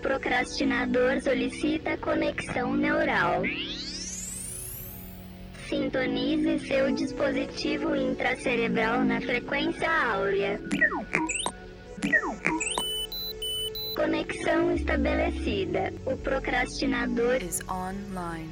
procrastinador solicita conexão neural. Sintonize seu dispositivo intracerebral na frequência áurea. Conexão estabelecida. O procrastinador is online.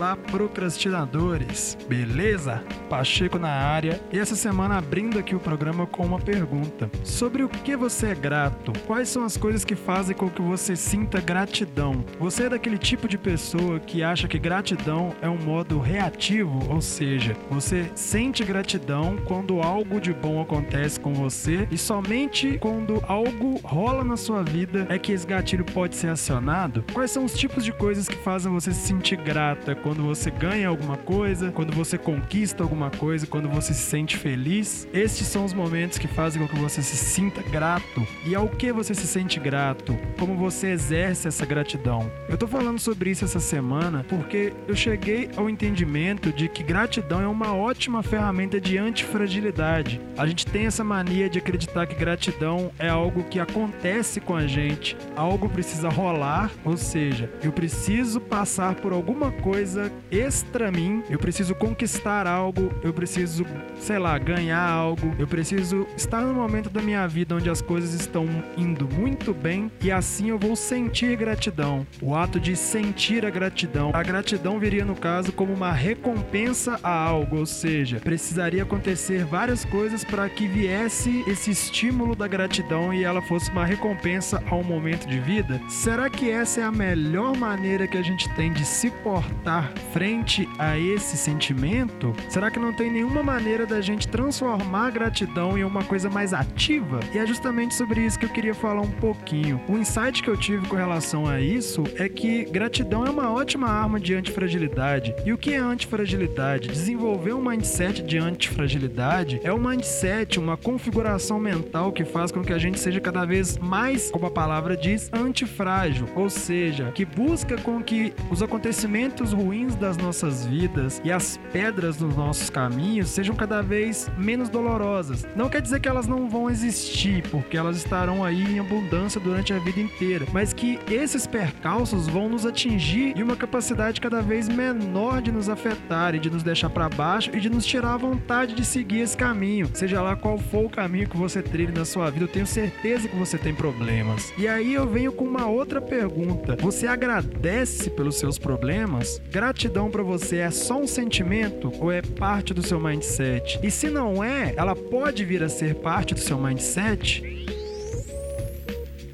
Olá, procrastinadores! Beleza? Pacheco na área e essa semana abrindo aqui o programa com uma pergunta: Sobre o que você é grato? Quais são as coisas que fazem com que você sinta gratidão? Você é daquele tipo de pessoa que acha que gratidão é um modo reativo, ou seja, você sente gratidão quando algo de bom acontece com você e somente quando algo rola na sua vida é que esse gatilho pode ser acionado? Quais são os tipos de coisas que fazem você se sentir grato? Quando você ganha alguma coisa, quando você conquista alguma alguma coisa, quando você se sente feliz, estes são os momentos que fazem com que você se sinta grato. E ao que você se sente grato? Como você exerce essa gratidão? Eu tô falando sobre isso essa semana porque eu cheguei ao entendimento de que gratidão é uma ótima ferramenta de antifragilidade. A gente tem essa mania de acreditar que gratidão é algo que acontece com a gente, algo precisa rolar, ou seja, eu preciso passar por alguma coisa extra mim, eu preciso conquistar algo, eu preciso, sei lá, ganhar algo, eu preciso estar no momento da minha vida onde as coisas estão indo muito bem e assim eu vou sentir gratidão. O ato de sentir a gratidão. A gratidão viria, no caso, como uma recompensa a algo, ou seja, precisaria acontecer várias coisas para que viesse esse estímulo da gratidão e ela fosse uma recompensa a um momento de vida. Será que essa é a melhor maneira que a gente tem de se portar frente a esse sentimento? Será que não tem nenhuma maneira da gente transformar a gratidão em uma coisa mais ativa? E é justamente sobre isso que eu queria falar um pouquinho. O insight que eu tive com relação a isso é que gratidão é uma ótima arma de antifragilidade. E o que é antifragilidade? Desenvolver um mindset de antifragilidade é um mindset, uma configuração mental que faz com que a gente seja cada vez mais, como a palavra diz, antifrágil, ou seja, que busca com que os acontecimentos ruins das nossas vidas e as pedras dos nossos caminhos sejam cada vez menos dolorosas. Não quer dizer que elas não vão existir, porque elas estarão aí em abundância durante a vida inteira, mas que esses percalços vão nos atingir em uma capacidade cada vez menor de nos afetar e de nos deixar para baixo e de nos tirar a vontade de seguir esse caminho. Seja lá qual for o caminho que você trilhe na sua vida, eu tenho certeza que você tem problemas. E aí eu venho com uma outra pergunta. Você agradece pelos seus problemas? Gratidão para você é só um sentimento ou é parte do seu mindset? E se não é, ela pode vir a ser parte do seu mindset?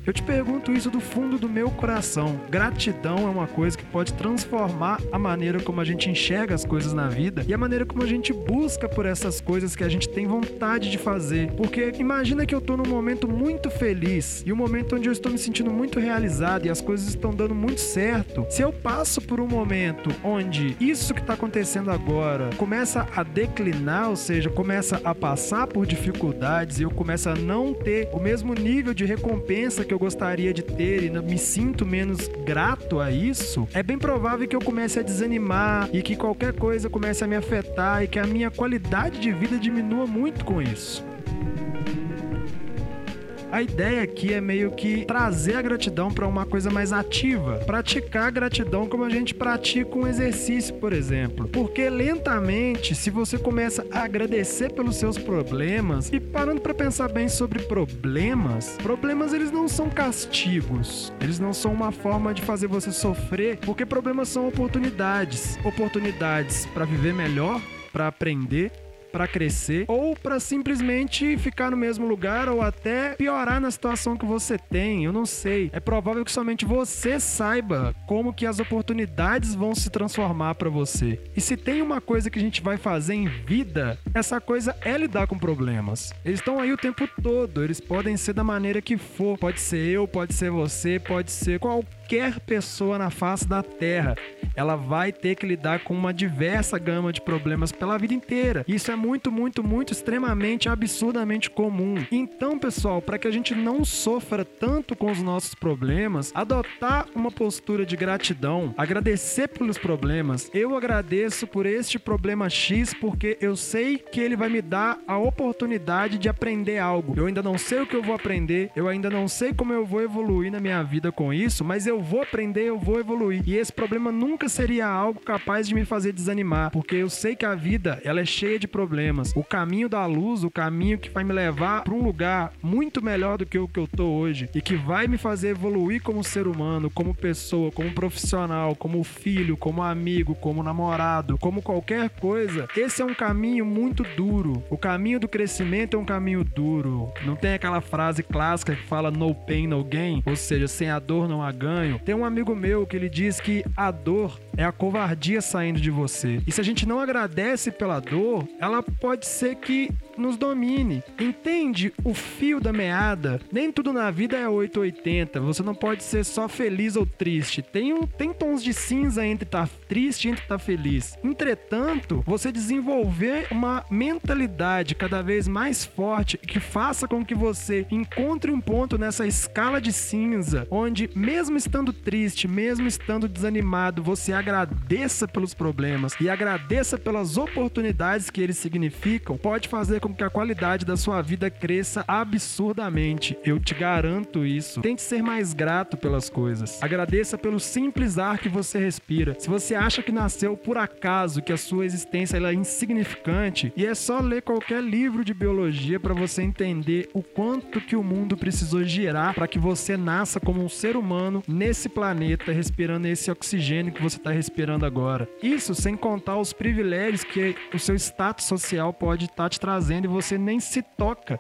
Eu te pergunto isso do fundo do meu coração. Gratidão é uma coisa que pode transformar a maneira como a gente enxerga as coisas na vida e a maneira como a gente busca por essas coisas que a gente tem vontade de fazer. Porque imagina que eu tô num momento muito feliz e um momento onde eu estou me sentindo muito realizado e as coisas estão dando muito certo. Se eu passo por um momento onde isso que está acontecendo agora começa a declinar, ou seja, começa a passar por dificuldades e eu começo a não ter o mesmo nível de recompensa que eu gostaria de ter e me sinto menos grato a isso, é bem provável que eu comece a desanimar e que qualquer coisa comece a me afetar e que a minha qualidade de vida diminua muito com isso. A ideia aqui é meio que trazer a gratidão para uma coisa mais ativa, praticar a gratidão como a gente pratica um exercício, por exemplo. Porque lentamente, se você começa a agradecer pelos seus problemas e parando para pensar bem sobre problemas, problemas eles não são castigos, eles não são uma forma de fazer você sofrer, porque problemas são oportunidades, oportunidades para viver melhor, para aprender para crescer ou para simplesmente ficar no mesmo lugar ou até piorar na situação que você tem. Eu não sei. É provável que somente você saiba como que as oportunidades vão se transformar para você. E se tem uma coisa que a gente vai fazer em vida, essa coisa é lidar com problemas. Eles estão aí o tempo todo, eles podem ser da maneira que for. Pode ser eu, pode ser você, pode ser qualquer pessoa na face da Terra. Ela vai ter que lidar com uma diversa gama de problemas pela vida inteira. Isso é muito, muito extremamente absurdamente comum. Então, pessoal, para que a gente não sofra tanto com os nossos problemas, adotar uma postura de gratidão, agradecer pelos problemas. Eu agradeço por este problema X porque eu sei que ele vai me dar a oportunidade de aprender algo. Eu ainda não sei o que eu vou aprender, eu ainda não sei como eu vou evoluir na minha vida com isso, mas eu vou aprender, eu vou evoluir. E esse problema nunca seria algo capaz de me fazer desanimar, porque eu sei que a vida ela é cheia de problemas. O caminho da luz, o caminho que vai me levar para um lugar muito melhor do que o que eu tô hoje e que vai me fazer evoluir como ser humano, como pessoa, como profissional, como filho, como amigo, como namorado, como qualquer coisa. Esse é um caminho muito duro. O caminho do crescimento é um caminho duro. Não tem aquela frase clássica que fala no pain no gain, ou seja, sem a dor não há ganho. Tem um amigo meu que ele diz que a dor é a covardia saindo de você. E se a gente não agradece pela dor, ela pode ser que nos domine. Entende o fio da meada? Nem tudo na vida é 880. Você não pode ser só feliz ou triste. Tem, um, tem tons de cinza entre estar tá triste e entre estar tá feliz. Entretanto, você desenvolver uma mentalidade cada vez mais forte que faça com que você encontre um ponto nessa escala de cinza onde, mesmo estando triste, mesmo estando desanimado, você agradeça pelos problemas e agradeça pelas oportunidades que eles significam, pode fazer com que a qualidade da sua vida cresça absurdamente. Eu te garanto isso. Tente ser mais grato pelas coisas. Agradeça pelo simples ar que você respira. Se você acha que nasceu por acaso, que a sua existência é insignificante, e é só ler qualquer livro de biologia para você entender o quanto que o mundo precisou girar para que você nasça como um ser humano nesse planeta, respirando esse oxigênio que você está respirando agora. Isso sem contar os privilégios que o seu status social pode estar tá te trazendo e você nem se toca.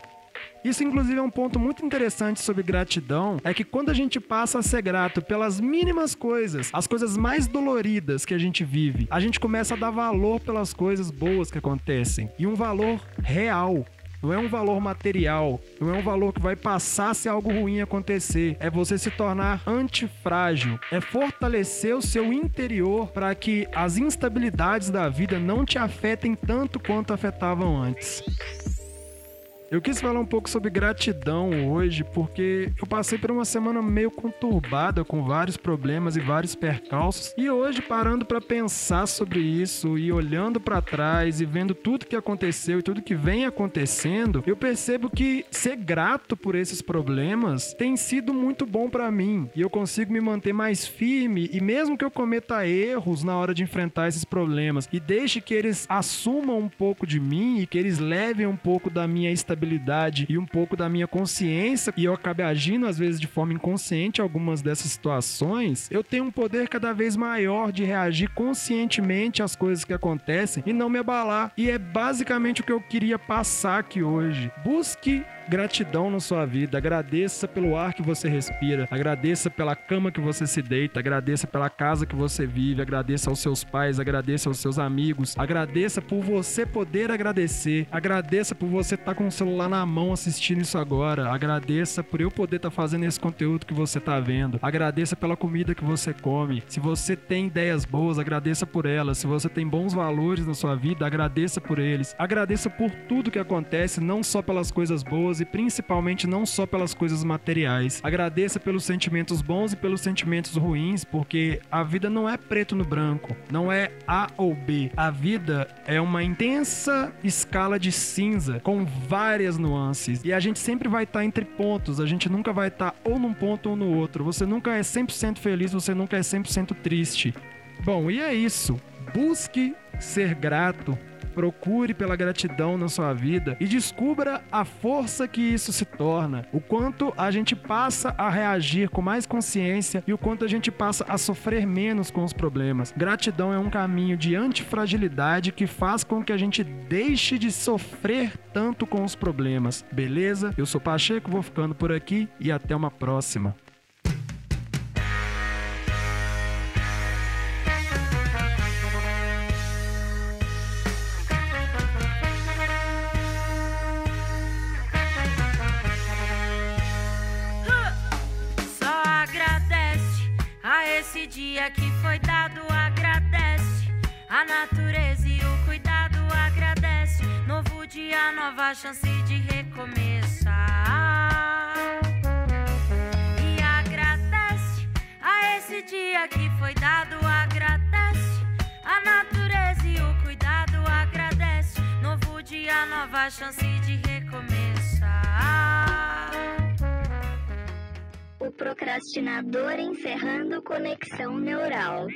Isso, inclusive, é um ponto muito interessante sobre gratidão: é que quando a gente passa a ser grato pelas mínimas coisas, as coisas mais doloridas que a gente vive, a gente começa a dar valor pelas coisas boas que acontecem e um valor real. Não é um valor material, não é um valor que vai passar se algo ruim acontecer. É você se tornar antifrágil, é fortalecer o seu interior para que as instabilidades da vida não te afetem tanto quanto afetavam antes. Eu quis falar um pouco sobre gratidão hoje, porque eu passei por uma semana meio conturbada, com vários problemas e vários percalços, e hoje parando para pensar sobre isso e olhando para trás e vendo tudo que aconteceu e tudo que vem acontecendo, eu percebo que ser grato por esses problemas tem sido muito bom para mim, e eu consigo me manter mais firme e mesmo que eu cometa erros na hora de enfrentar esses problemas e deixe que eles assumam um pouco de mim e que eles levem um pouco da minha estabilidade responsabilidade e um pouco da minha consciência, e eu acabe agindo às vezes de forma inconsciente algumas dessas situações, eu tenho um poder cada vez maior de reagir conscientemente às coisas que acontecem e não me abalar. E é basicamente o que eu queria passar aqui hoje. Busque gratidão na sua vida. Agradeça pelo ar que você respira, agradeça pela cama que você se deita, agradeça pela casa que você vive, agradeça aos seus pais, agradeça aos seus amigos, agradeça por você poder agradecer, agradeça por você estar tá com o celular na mão assistindo isso agora, agradeça por eu poder estar tá fazendo esse conteúdo que você está vendo, agradeça pela comida que você come. Se você tem ideias boas, agradeça por elas. Se você tem bons valores na sua vida, agradeça por eles. Agradeça por tudo que acontece, não só pelas coisas boas e principalmente não só pelas coisas materiais. Agradeça pelos sentimentos bons e pelos sentimentos ruins, porque a vida não é preto no branco, não é A ou B. A vida é uma intensa escala de cinza com várias nuances e a gente sempre vai estar tá entre pontos, a gente nunca vai estar tá ou num ponto ou no outro. Você nunca é 100% feliz, você nunca é 100% triste. Bom, e é isso. Busque ser grato procure pela gratidão na sua vida e descubra a força que isso se torna, o quanto a gente passa a reagir com mais consciência e o quanto a gente passa a sofrer menos com os problemas. Gratidão é um caminho de antifragilidade que faz com que a gente deixe de sofrer tanto com os problemas. Beleza? Eu sou Pacheco, vou ficando por aqui e até uma próxima. Dia que foi dado, agradece. A natureza e o cuidado agradece. Novo dia, nova chance de recomeçar. E agradece a esse dia que foi dado, agradece. A natureza e o cuidado agradece. Novo dia, nova chance de recomeçar o procrastinador encerrando conexão neural.